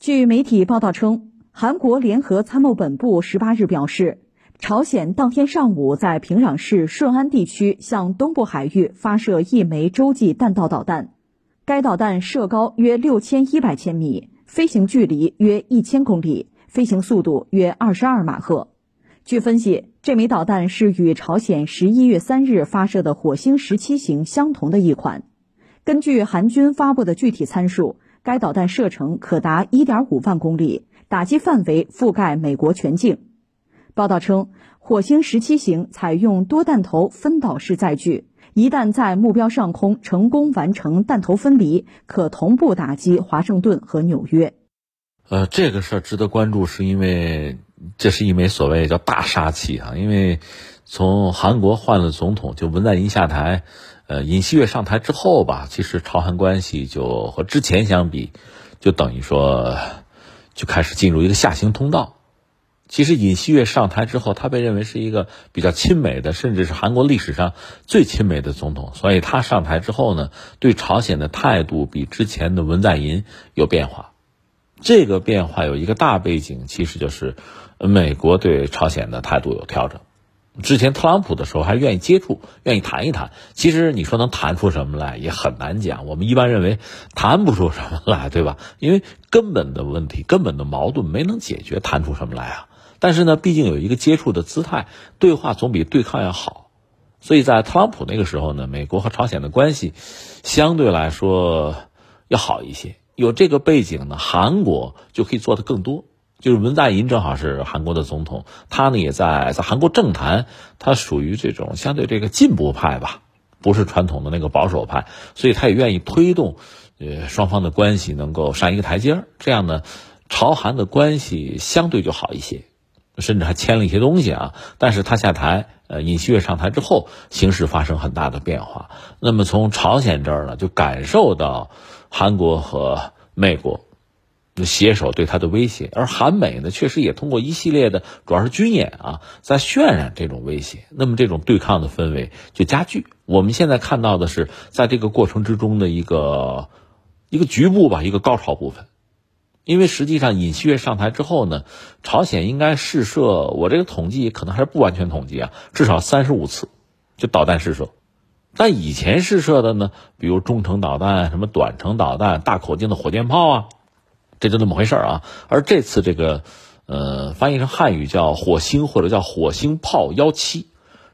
据媒体报道称，韩国联合参谋本部十八日表示，朝鲜当天上午在平壤市顺安地区向东部海域发射一枚洲际弹道导弹，该导弹射高约六千一百千米，飞行距离约一千公里，飞行速度约二十二马赫。据分析，这枚导弹是与朝鲜十一月三日发射的火星十七型相同的一款。根据韩军发布的具体参数。该导弹射程可达1.5万公里，打击范围覆盖美国全境。报道称，火星17型采用多弹头分导式载具，一旦在目标上空成功完成弹头分离，可同步打击华盛顿和纽约。呃，这个事儿值得关注，是因为这是一枚所谓叫大杀器啊，因为从韩国换了总统，就文在寅下台。呃，尹锡悦上台之后吧，其实朝韩关系就和之前相比，就等于说就开始进入一个下行通道。其实尹锡悦上台之后，他被认为是一个比较亲美的，甚至是韩国历史上最亲美的总统，所以他上台之后呢，对朝鲜的态度比之前的文在寅有变化。这个变化有一个大背景，其实就是美国对朝鲜的态度有调整。之前特朗普的时候还愿意接触，愿意谈一谈。其实你说能谈出什么来也很难讲。我们一般认为谈不出什么来，对吧？因为根本的问题、根本的矛盾没能解决，谈出什么来啊？但是呢，毕竟有一个接触的姿态，对话总比对抗要好。所以在特朗普那个时候呢，美国和朝鲜的关系相对来说要好一些。有这个背景呢，韩国就可以做的更多。就是文在寅正好是韩国的总统，他呢也在在韩国政坛，他属于这种相对这个进步派吧，不是传统的那个保守派，所以他也愿意推动，呃双方的关系能够上一个台阶，这样呢，朝韩的关系相对就好一些，甚至还签了一些东西啊。但是他下台，呃尹锡悦上台之后，形势发生很大的变化。那么从朝鲜这儿呢，就感受到韩国和美国。携手对他的威胁，而韩美呢，确实也通过一系列的，主要是军演啊，在渲染这种威胁。那么这种对抗的氛围就加剧。我们现在看到的是，在这个过程之中的一个一个局部吧，一个高潮部分。因为实际上尹锡悦上台之后呢，朝鲜应该试射，我这个统计可能还是不完全统计啊，至少三十五次，就导弹试射。但以前试射的呢，比如中程导弹、什么短程导弹、大口径的火箭炮啊。这就那么回事啊，而这次这个，呃，翻译成汉语叫火星或者叫火星炮幺七，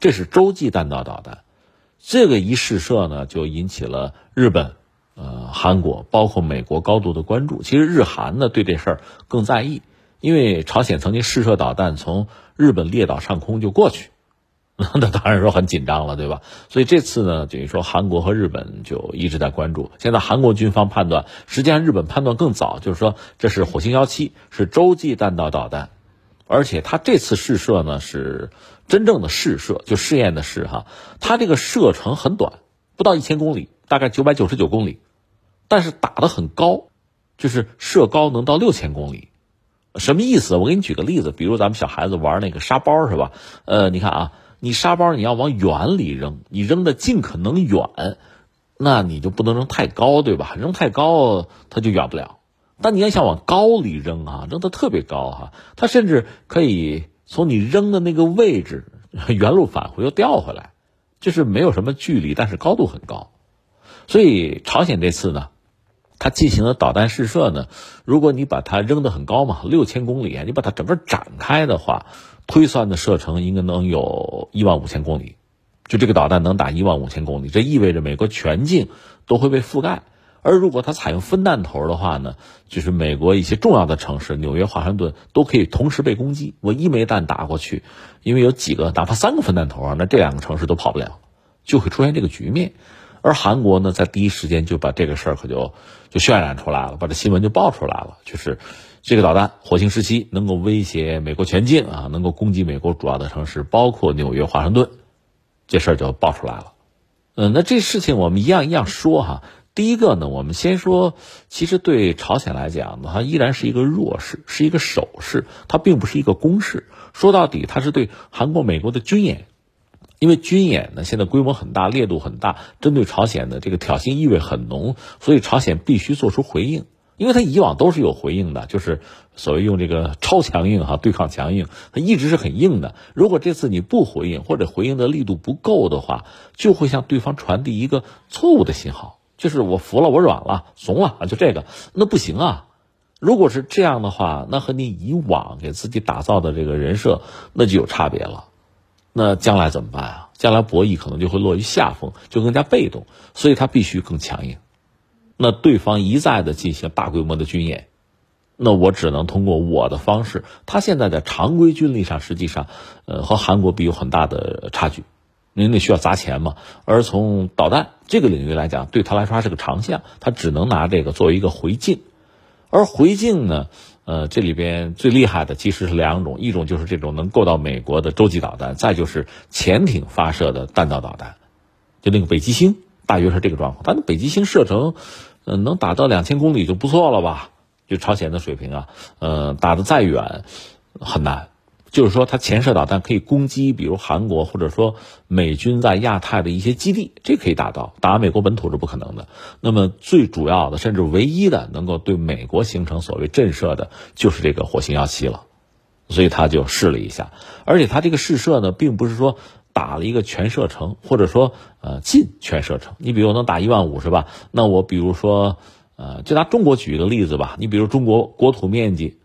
这是洲际弹道导弹，这个一试射呢，就引起了日本、呃韩国，包括美国高度的关注。其实日韩呢对这事儿更在意，因为朝鲜曾经试射导弹从日本列岛上空就过去。那当然说很紧张了，对吧？所以这次呢，等于说韩国和日本就一直在关注。现在韩国军方判断，实际上日本判断更早，就是说这是火星幺七，是洲际弹道导弹，而且它这次试射呢是真正的试射，就试验的试哈。它这个射程很短，不到一千公里，大概九百九十九公里，但是打的很高，就是射高能到六千公里。什么意思？我给你举个例子，比如咱们小孩子玩那个沙包是吧？呃，你看啊。你沙包你要往远里扔，你扔的尽可能远，那你就不能扔太高，对吧？扔太高它就远不了。但你要想往高里扔啊，扔的特别高哈，它甚至可以从你扔的那个位置原路返回又掉回来，就是没有什么距离，但是高度很高。所以朝鲜这次呢，它进行了导弹试射呢，如果你把它扔得很高嘛，六千公里，你把它整个展开的话。推算的射程应该能有一万五千公里，就这个导弹能打一万五千公里，这意味着美国全境都会被覆盖。而如果它采用分弹头的话呢，就是美国一些重要的城市，纽约、华盛顿都可以同时被攻击。我一枚弹打过去，因为有几个，哪怕三个分弹头啊，那这两个城市都跑不了，就会出现这个局面。而韩国呢，在第一时间就把这个事儿可就就渲染出来了，把这新闻就爆出来了，就是。这个导弹火星十七能够威胁美国全境啊，能够攻击美国主要的城市，包括纽约、华盛顿，这事儿就爆出来了。嗯，那这事情我们一样一样说哈。第一个呢，我们先说，其实对朝鲜来讲呢，它依然是一个弱势，是一个守势，它并不是一个攻势。说到底，它是对韩国、美国的军演，因为军演呢现在规模很大，烈度很大，针对朝鲜的这个挑衅意味很浓，所以朝鲜必须做出回应。因为他以往都是有回应的，就是所谓用这个超强硬哈对抗强硬，他一直是很硬的。如果这次你不回应或者回应的力度不够的话，就会向对方传递一个错误的信号，就是我服了，我软了，怂了啊，就这个，那不行啊。如果是这样的话，那和你以往给自己打造的这个人设那就有差别了。那将来怎么办啊？将来博弈可能就会落于下风，就更加被动，所以他必须更强硬。那对方一再的进行大规模的军演，那我只能通过我的方式。他现在在常规军力上，实际上，呃，和韩国比有很大的差距，您得需要砸钱嘛。而从导弹这个领域来讲，对他来说还是个长项，他只能拿这个作为一个回敬。而回敬呢，呃，这里边最厉害的其实是两种，一种就是这种能够到美国的洲际导弹，再就是潜艇发射的弹道导弹，就那个北极星，大约是这个状况。它的北极星射程。嗯，能打到两千公里就不错了吧？就朝鲜的水平啊，呃，打得再远很难。就是说，它潜射导弹可以攻击，比如韩国或者说美军在亚太的一些基地，这可以打到。打美国本土是不可能的。那么最主要的，甚至唯一的能够对美国形成所谓震慑的，就是这个火星幺七了。所以他就试了一下，而且他这个试射呢，并不是说。打了一个全射程，或者说呃近全射程。你比如能打一万五是吧？那我比如说呃，就拿中国举一个例子吧。你比如中国国土面积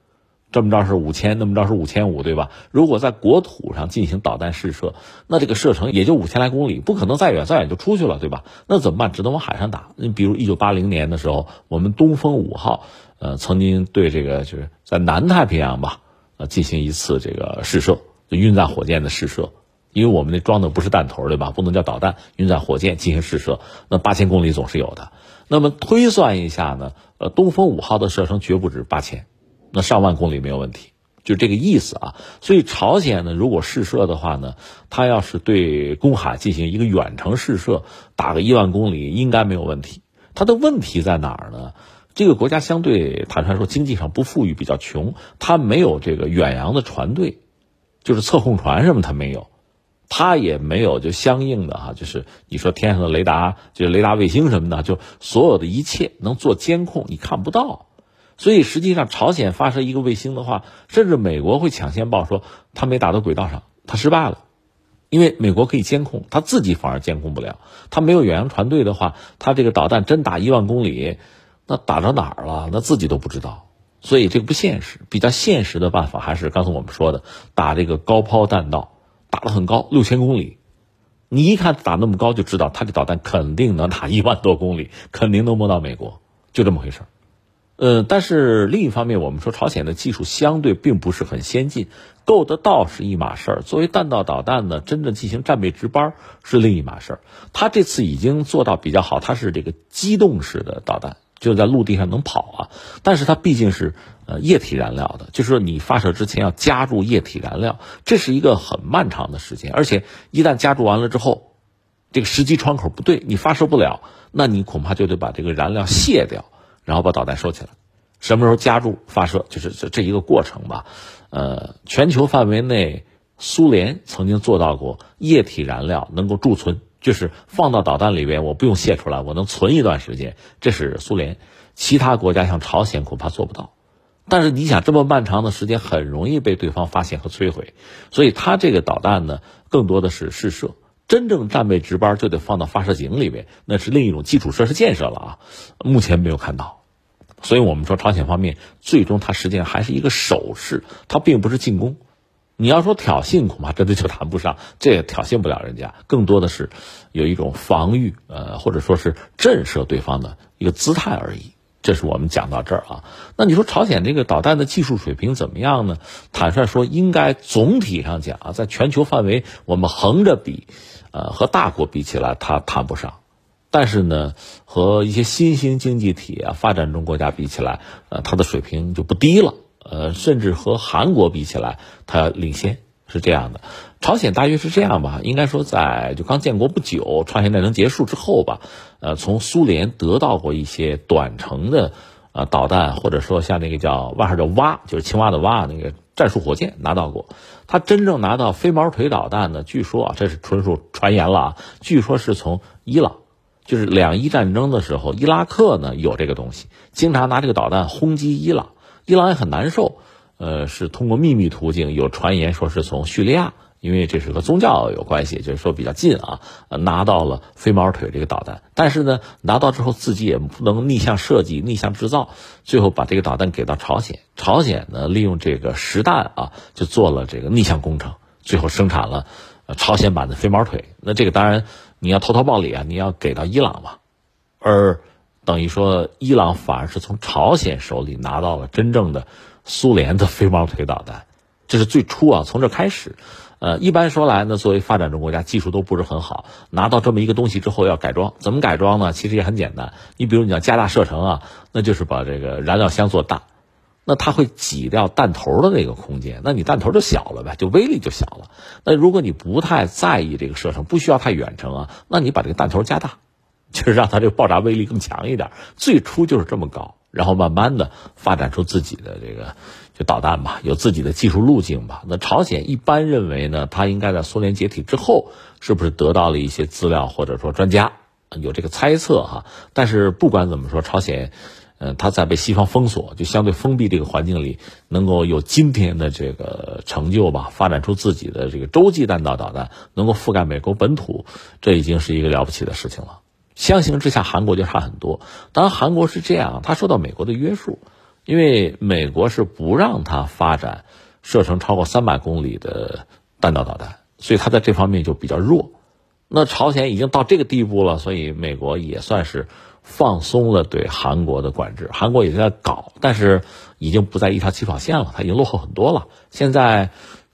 这么着是五千，那么着是五千五，对吧？如果在国土上进行导弹试射，那这个射程也就五千来公里，不可能再远，再远就出去了，对吧？那怎么办？只能往海上打。你比如一九八零年的时候，我们东风五号呃曾经对这个就是在南太平洋吧呃进行一次这个试射，就运载火箭的试射。因为我们那装的不是弹头，对吧？不能叫导弹，运载火箭进行试射，那八千公里总是有的。那么推算一下呢？呃，东风五号的射程绝不止八千，那上万公里没有问题，就这个意思啊。所以朝鲜呢，如果试射的话呢，它要是对公海进行一个远程试射，打个一万公里应该没有问题。它的问题在哪儿呢？这个国家相对坦率说，经济上不富裕，比较穷，它没有这个远洋的船队，就是测控船什么，它没有。它也没有就相应的哈，就是你说天上的雷达，就是雷达卫星什么的，就所有的一切能做监控，你看不到。所以实际上，朝鲜发射一个卫星的话，甚至美国会抢先报说它没打到轨道上，它失败了，因为美国可以监控，它自己反而监控不了。它没有远洋船队的话，它这个导弹真打一万公里，那打到哪儿了？那自己都不知道。所以这个不现实。比较现实的办法还是刚才我们说的，打这个高抛弹道。打得很高，六千公里，你一看打那么高，就知道他这导弹肯定能打一万多公里，肯定能摸到美国，就这么回事儿。呃，但是另一方面，我们说朝鲜的技术相对并不是很先进，够得到是一码事儿，作为弹道导弹呢，真正进行战备值班是另一码事儿。他这次已经做到比较好，它是这个机动式的导弹。就在陆地上能跑啊，但是它毕竟是呃液体燃料的，就是说你发射之前要加入液体燃料，这是一个很漫长的时间，而且一旦加注完了之后，这个时机窗口不对，你发射不了，那你恐怕就得把这个燃料卸掉，然后把导弹收起来。什么时候加入发射，就是这这一个过程吧。呃，全球范围内，苏联曾经做到过液体燃料能够贮存。就是放到导弹里边，我不用泄出来，我能存一段时间。这是苏联，其他国家像朝鲜恐怕做不到。但是你想，这么漫长的时间，很容易被对方发现和摧毁。所以它这个导弹呢，更多的是试射，真正战备值班就得放到发射井里边，那是另一种基础设施建设了啊。目前没有看到，所以我们说朝鲜方面最终它实际上还是一个守势，它并不是进攻。你要说挑衅，恐怕真的就谈不上，这也挑衅不了人家。更多的是有一种防御，呃，或者说是震慑对方的一个姿态而已。这是我们讲到这儿啊。那你说朝鲜这个导弹的技术水平怎么样呢？坦率说，应该总体上讲啊，在全球范围，我们横着比，呃，和大国比起来，它谈不上。但是呢，和一些新兴经济体啊、发展中国家比起来，呃，它的水平就不低了。呃，甚至和韩国比起来，它领先是这样的。朝鲜大约是这样吧，应该说在就刚建国不久，朝鲜战争结束之后吧，呃，从苏联得到过一些短程的呃导弹，或者说像那个叫外号叫蛙，就是青蛙的蛙那个战术火箭拿到过。他真正拿到飞毛腿导弹呢，据说啊，这是纯属传言了啊，据说是从伊朗，就是两伊战争的时候，伊拉克呢有这个东西，经常拿这个导弹轰击伊朗，伊朗也很难受。呃，是通过秘密途径，有传言说是从叙利亚，因为这是和宗教有关系，就是说比较近啊，拿到了飞毛腿这个导弹。但是呢，拿到之后自己也不能逆向设计、逆向制造，最后把这个导弹给到朝鲜。朝鲜呢，利用这个实弹啊，就做了这个逆向工程，最后生产了朝鲜版的飞毛腿。那这个当然你要偷桃报李啊，你要给到伊朗嘛，而等于说伊朗反而是从朝鲜手里拿到了真正的。苏联的飞毛腿导弹，这是最初啊，从这开始，呃，一般说来呢，作为发展中国家，技术都不是很好，拿到这么一个东西之后要改装，怎么改装呢？其实也很简单，你比如你要加大射程啊，那就是把这个燃料箱做大，那它会挤掉弹头的那个空间，那你弹头就小了呗，就威力就小了。那如果你不太在意这个射程，不需要太远程啊，那你把这个弹头加大，就是让它这个爆炸威力更强一点。最初就是这么搞。然后慢慢的发展出自己的这个就导弹吧，有自己的技术路径吧。那朝鲜一般认为呢，它应该在苏联解体之后，是不是得到了一些资料，或者说专家有这个猜测哈？但是不管怎么说，朝鲜，嗯，他在被西方封锁，就相对封闭这个环境里，能够有今天的这个成就吧，发展出自己的这个洲际弹道导弹，能够覆盖美国本土，这已经是一个了不起的事情了。相形之下，韩国就差很多。当然，韩国是这样，它受到美国的约束，因为美国是不让它发展射程超过三百公里的弹道导弹，所以它在这方面就比较弱。那朝鲜已经到这个地步了，所以美国也算是放松了对韩国的管制。韩国也在搞，但是已经不在一条起跑线了，它已经落后很多了。现在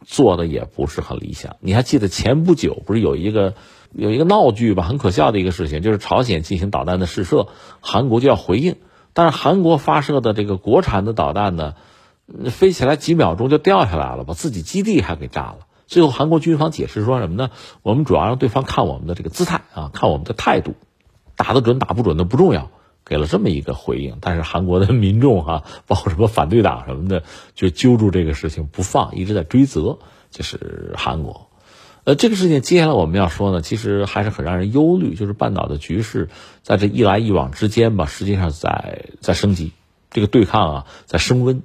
做的也不是很理想。你还记得前不久不是有一个？有一个闹剧吧，很可笑的一个事情，就是朝鲜进行导弹的试射，韩国就要回应，但是韩国发射的这个国产的导弹呢，飞起来几秒钟就掉下来了，把自己基地还给炸了。最后韩国军方解释说什么呢？我们主要让对方看我们的这个姿态啊，看我们的态度，打得准打不准的不重要，给了这么一个回应。但是韩国的民众哈，包括什么反对党什么的，就揪住这个事情不放，一直在追责，就是韩国。呃，这个事情接下来我们要说呢，其实还是很让人忧虑，就是半岛的局势在这一来一往之间吧，实际上在在升级，这个对抗啊在升温，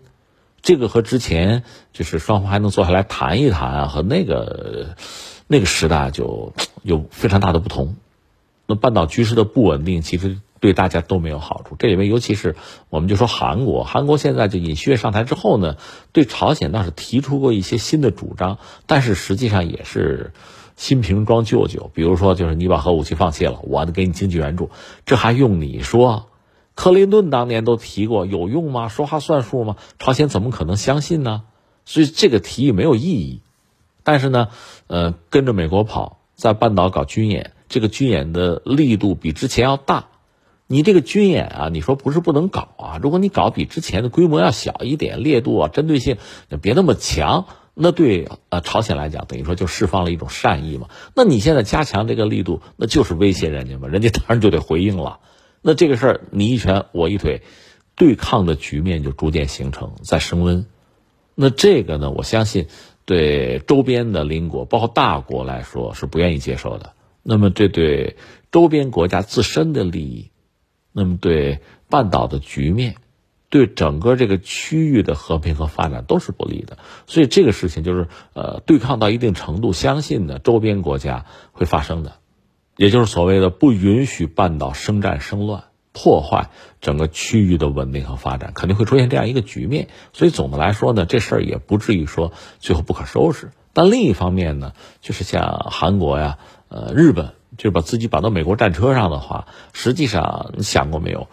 这个和之前就是双方还能坐下来谈一谈啊，和那个那个时代就 有非常大的不同。那半岛局势的不稳定，其实。对大家都没有好处。这里面尤其是，我们就说韩国，韩国现在就尹锡悦上台之后呢，对朝鲜倒是提出过一些新的主张，但是实际上也是新瓶装旧酒。比如说，就是你把核武器放弃了，我给你经济援助，这还用你说？克林顿当年都提过，有用吗？说话算数吗？朝鲜怎么可能相信呢？所以这个提议没有意义。但是呢，呃，跟着美国跑，在半岛搞军演，这个军演的力度比之前要大。你这个军演啊，你说不是不能搞啊？如果你搞比之前的规模要小一点，烈度啊、针对性别那么强，那对呃朝鲜来讲，等于说就释放了一种善意嘛。那你现在加强这个力度，那就是威胁人家嘛，人家当然就得回应了。那这个事儿你一拳我一腿，对抗的局面就逐渐形成，在升温。那这个呢，我相信对周边的邻国，包括大国来说是不愿意接受的。那么这对周边国家自身的利益。那么对半岛的局面，对整个这个区域的和平和发展都是不利的。所以这个事情就是呃，对抗到一定程度，相信呢周边国家会发生的，也就是所谓的不允许半岛生战生乱，破坏整个区域的稳定和发展，肯定会出现这样一个局面。所以总的来说呢，这事儿也不至于说最后不可收拾。但另一方面呢，就是像韩国呀、呃日本。就是把自己绑到美国战车上的话，实际上你想过没有？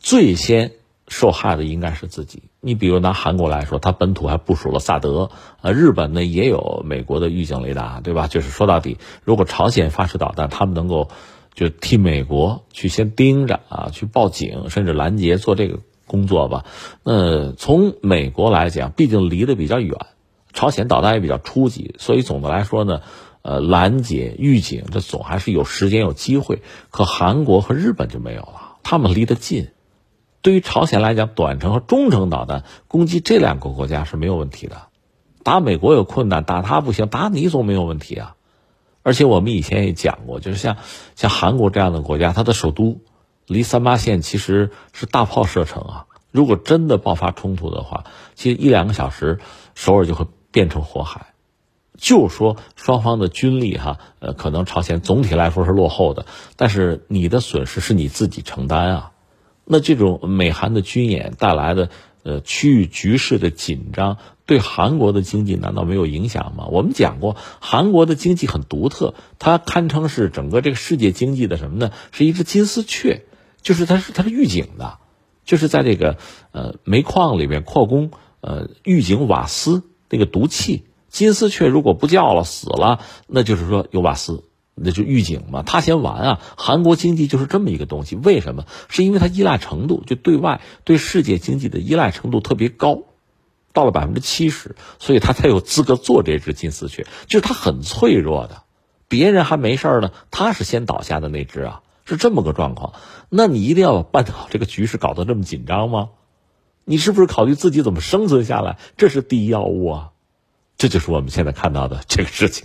最先受害的应该是自己。你比如拿韩国来说，它本土还部署了萨德，呃，日本呢也有美国的预警雷达，对吧？就是说到底，如果朝鲜发射导弹，他们能够就替美国去先盯着啊，去报警，甚至拦截做这个工作吧。那从美国来讲，毕竟离得比较远，朝鲜导弹也比较初级，所以总的来说呢。呃，拦截预警，这总还是有时间有机会。可韩国和日本就没有了，他们离得近。对于朝鲜来讲，短程和中程导弹攻击这两个国家是没有问题的。打美国有困难，打他不行，打你总没有问题啊。而且我们以前也讲过，就是像像韩国这样的国家，它的首都离三八线其实是大炮射程啊。如果真的爆发冲突的话，其实一两个小时，首尔就会变成火海。就说双方的军力哈，呃，可能朝鲜总体来说是落后的，但是你的损失是你自己承担啊。那这种美韩的军演带来的呃区域局势的紧张，对韩国的经济难道没有影响吗？我们讲过，韩国的经济很独特，它堪称是整个这个世界经济的什么呢？是一只金丝雀，就是它是它是预警的，就是在这个呃煤矿里面扩工呃预警瓦斯那个毒气。金丝雀如果不叫了死了，那就是说有瓦斯，那就预警嘛。他先完啊！韩国经济就是这么一个东西，为什么？是因为它依赖程度就对外对世界经济的依赖程度特别高，到了百分之七十，所以他才有资格做这只金丝雀。就是它很脆弱的，别人还没事呢，他是先倒下的那只啊，是这么个状况。那你一定要把半岛这个局势搞得这么紧张吗？你是不是考虑自己怎么生存下来？这是第一要务啊！这就是我们现在看到的这个事情。